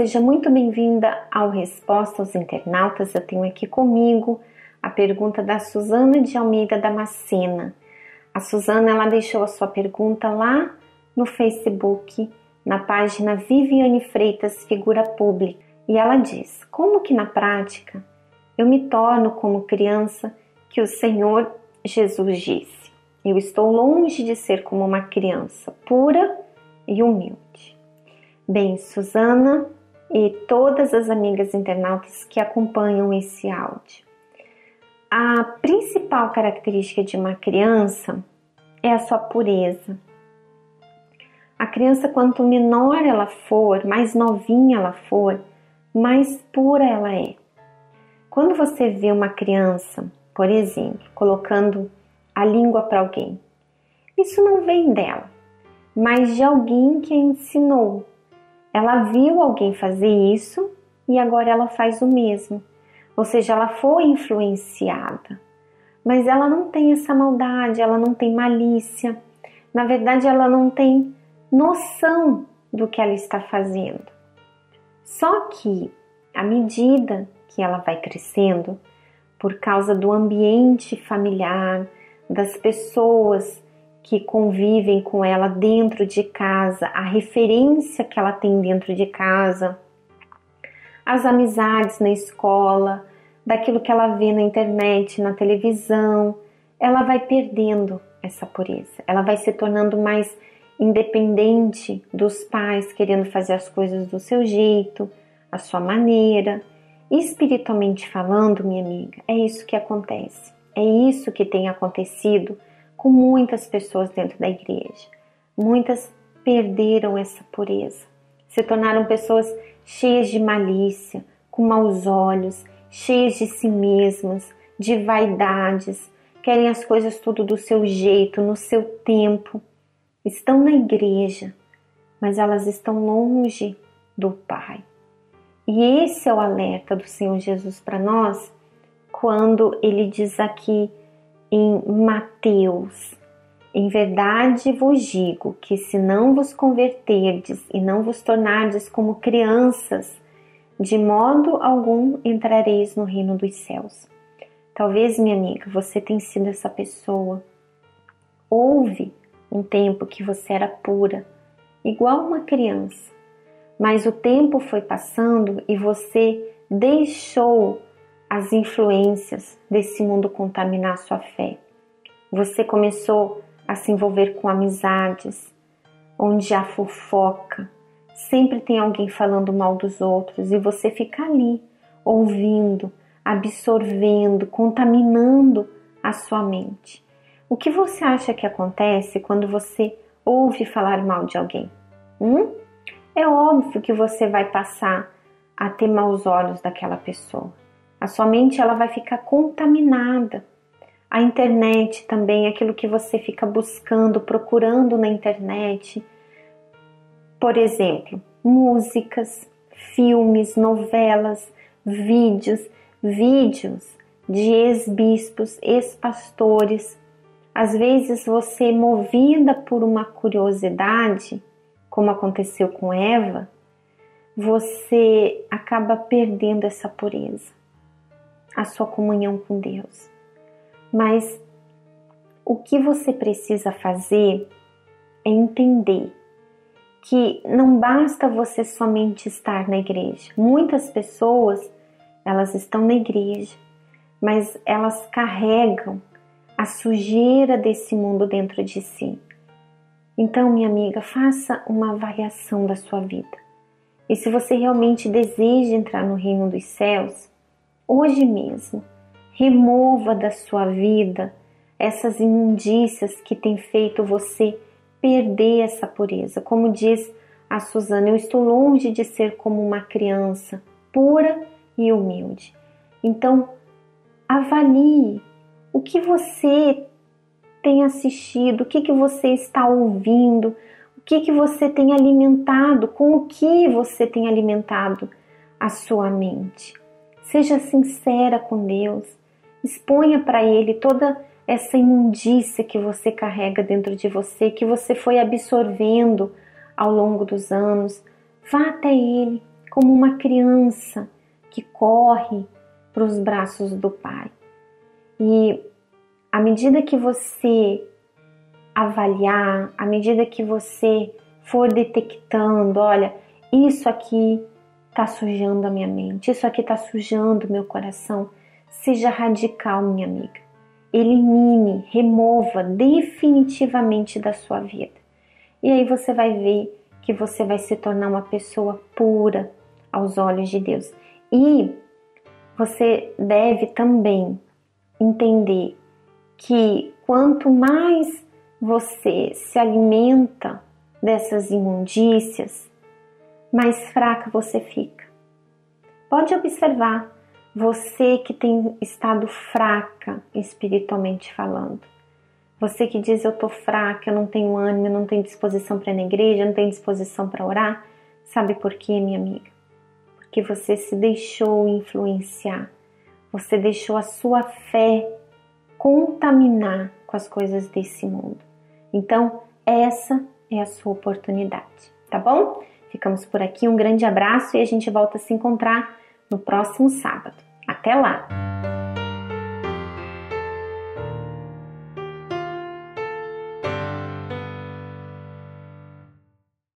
seja muito bem-vinda ao Resposta aos Internautas. Eu tenho aqui comigo a pergunta da Suzana de Almeida Damascena. A Suzana ela deixou a sua pergunta lá no Facebook, na página Viviane Freitas Figura Pública, e ela diz: Como que na prática eu me torno como criança que o Senhor Jesus disse? Eu estou longe de ser como uma criança pura e humilde. Bem, Suzana e todas as amigas internautas que acompanham esse áudio. A principal característica de uma criança é a sua pureza. A criança, quanto menor ela for, mais novinha ela for, mais pura ela é. Quando você vê uma criança, por exemplo, colocando a língua para alguém, isso não vem dela, mas de alguém que a ensinou, ela viu alguém fazer isso e agora ela faz o mesmo. Ou seja, ela foi influenciada. Mas ela não tem essa maldade, ela não tem malícia. Na verdade, ela não tem noção do que ela está fazendo. Só que, à medida que ela vai crescendo, por causa do ambiente familiar, das pessoas que convivem com ela dentro de casa, a referência que ela tem dentro de casa, as amizades na escola, daquilo que ela vê na internet, na televisão, ela vai perdendo essa pureza, ela vai se tornando mais independente dos pais, querendo fazer as coisas do seu jeito, a sua maneira. Espiritualmente falando, minha amiga, é isso que acontece. É isso que tem acontecido com muitas pessoas dentro da igreja. Muitas perderam essa pureza, se tornaram pessoas cheias de malícia, com maus olhos, cheias de si mesmas, de vaidades, querem as coisas tudo do seu jeito, no seu tempo. Estão na igreja, mas elas estão longe do Pai. E esse é o alerta do Senhor Jesus para nós, quando ele diz aqui em Mateus: Em verdade vos digo que se não vos converterdes e não vos tornardes como crianças, de modo algum entrareis no reino dos céus. Talvez, minha amiga, você tenha sido essa pessoa. Houve um tempo que você era pura, igual uma criança, mas o tempo foi passando e você deixou as influências desse mundo contaminar sua fé. Você começou a se envolver com amizades, onde há fofoca, sempre tem alguém falando mal dos outros e você fica ali, ouvindo, absorvendo, contaminando a sua mente. O que você acha que acontece quando você ouve falar mal de alguém? Hum? É óbvio que você vai passar a ter maus olhos daquela pessoa. A sua mente ela vai ficar contaminada. A internet também, aquilo que você fica buscando, procurando na internet. Por exemplo, músicas, filmes, novelas, vídeos, vídeos de ex-bispos, ex-pastores. Às vezes você, movida por uma curiosidade, como aconteceu com Eva, você acaba perdendo essa pureza a sua comunhão com Deus. Mas o que você precisa fazer é entender que não basta você somente estar na igreja. Muitas pessoas, elas estão na igreja, mas elas carregam a sujeira desse mundo dentro de si. Então, minha amiga, faça uma avaliação da sua vida. E se você realmente deseja entrar no reino dos céus, hoje mesmo. Remova da sua vida essas imundícias que têm feito você perder essa pureza. Como diz a Suzana, eu estou longe de ser como uma criança pura e humilde. Então, avalie o que você tem assistido, o que, que você está ouvindo, o que, que você tem alimentado, com o que você tem alimentado a sua mente. Seja sincera com Deus. Exponha para Ele toda essa imundícia que você carrega dentro de você, que você foi absorvendo ao longo dos anos. Vá até Ele, como uma criança que corre para os braços do pai. E à medida que você avaliar, à medida que você for detectando, olha, isso aqui está sujando a minha mente, isso aqui está sujando meu coração, seja radical, minha amiga. Elimine, remova definitivamente da sua vida. E aí você vai ver que você vai se tornar uma pessoa pura aos olhos de Deus. E você deve também entender que quanto mais você se alimenta dessas imundícias, mais fraca você fica. Pode observar, você que tem estado fraca espiritualmente falando. Você que diz eu tô fraca, eu não tenho ânimo, eu não tenho disposição para ir na igreja, eu não tenho disposição para orar. Sabe por quê, minha amiga? Porque você se deixou influenciar. Você deixou a sua fé contaminar com as coisas desse mundo. Então, essa é a sua oportunidade, tá bom? Ficamos por aqui, um grande abraço e a gente volta a se encontrar no próximo sábado. Até lá!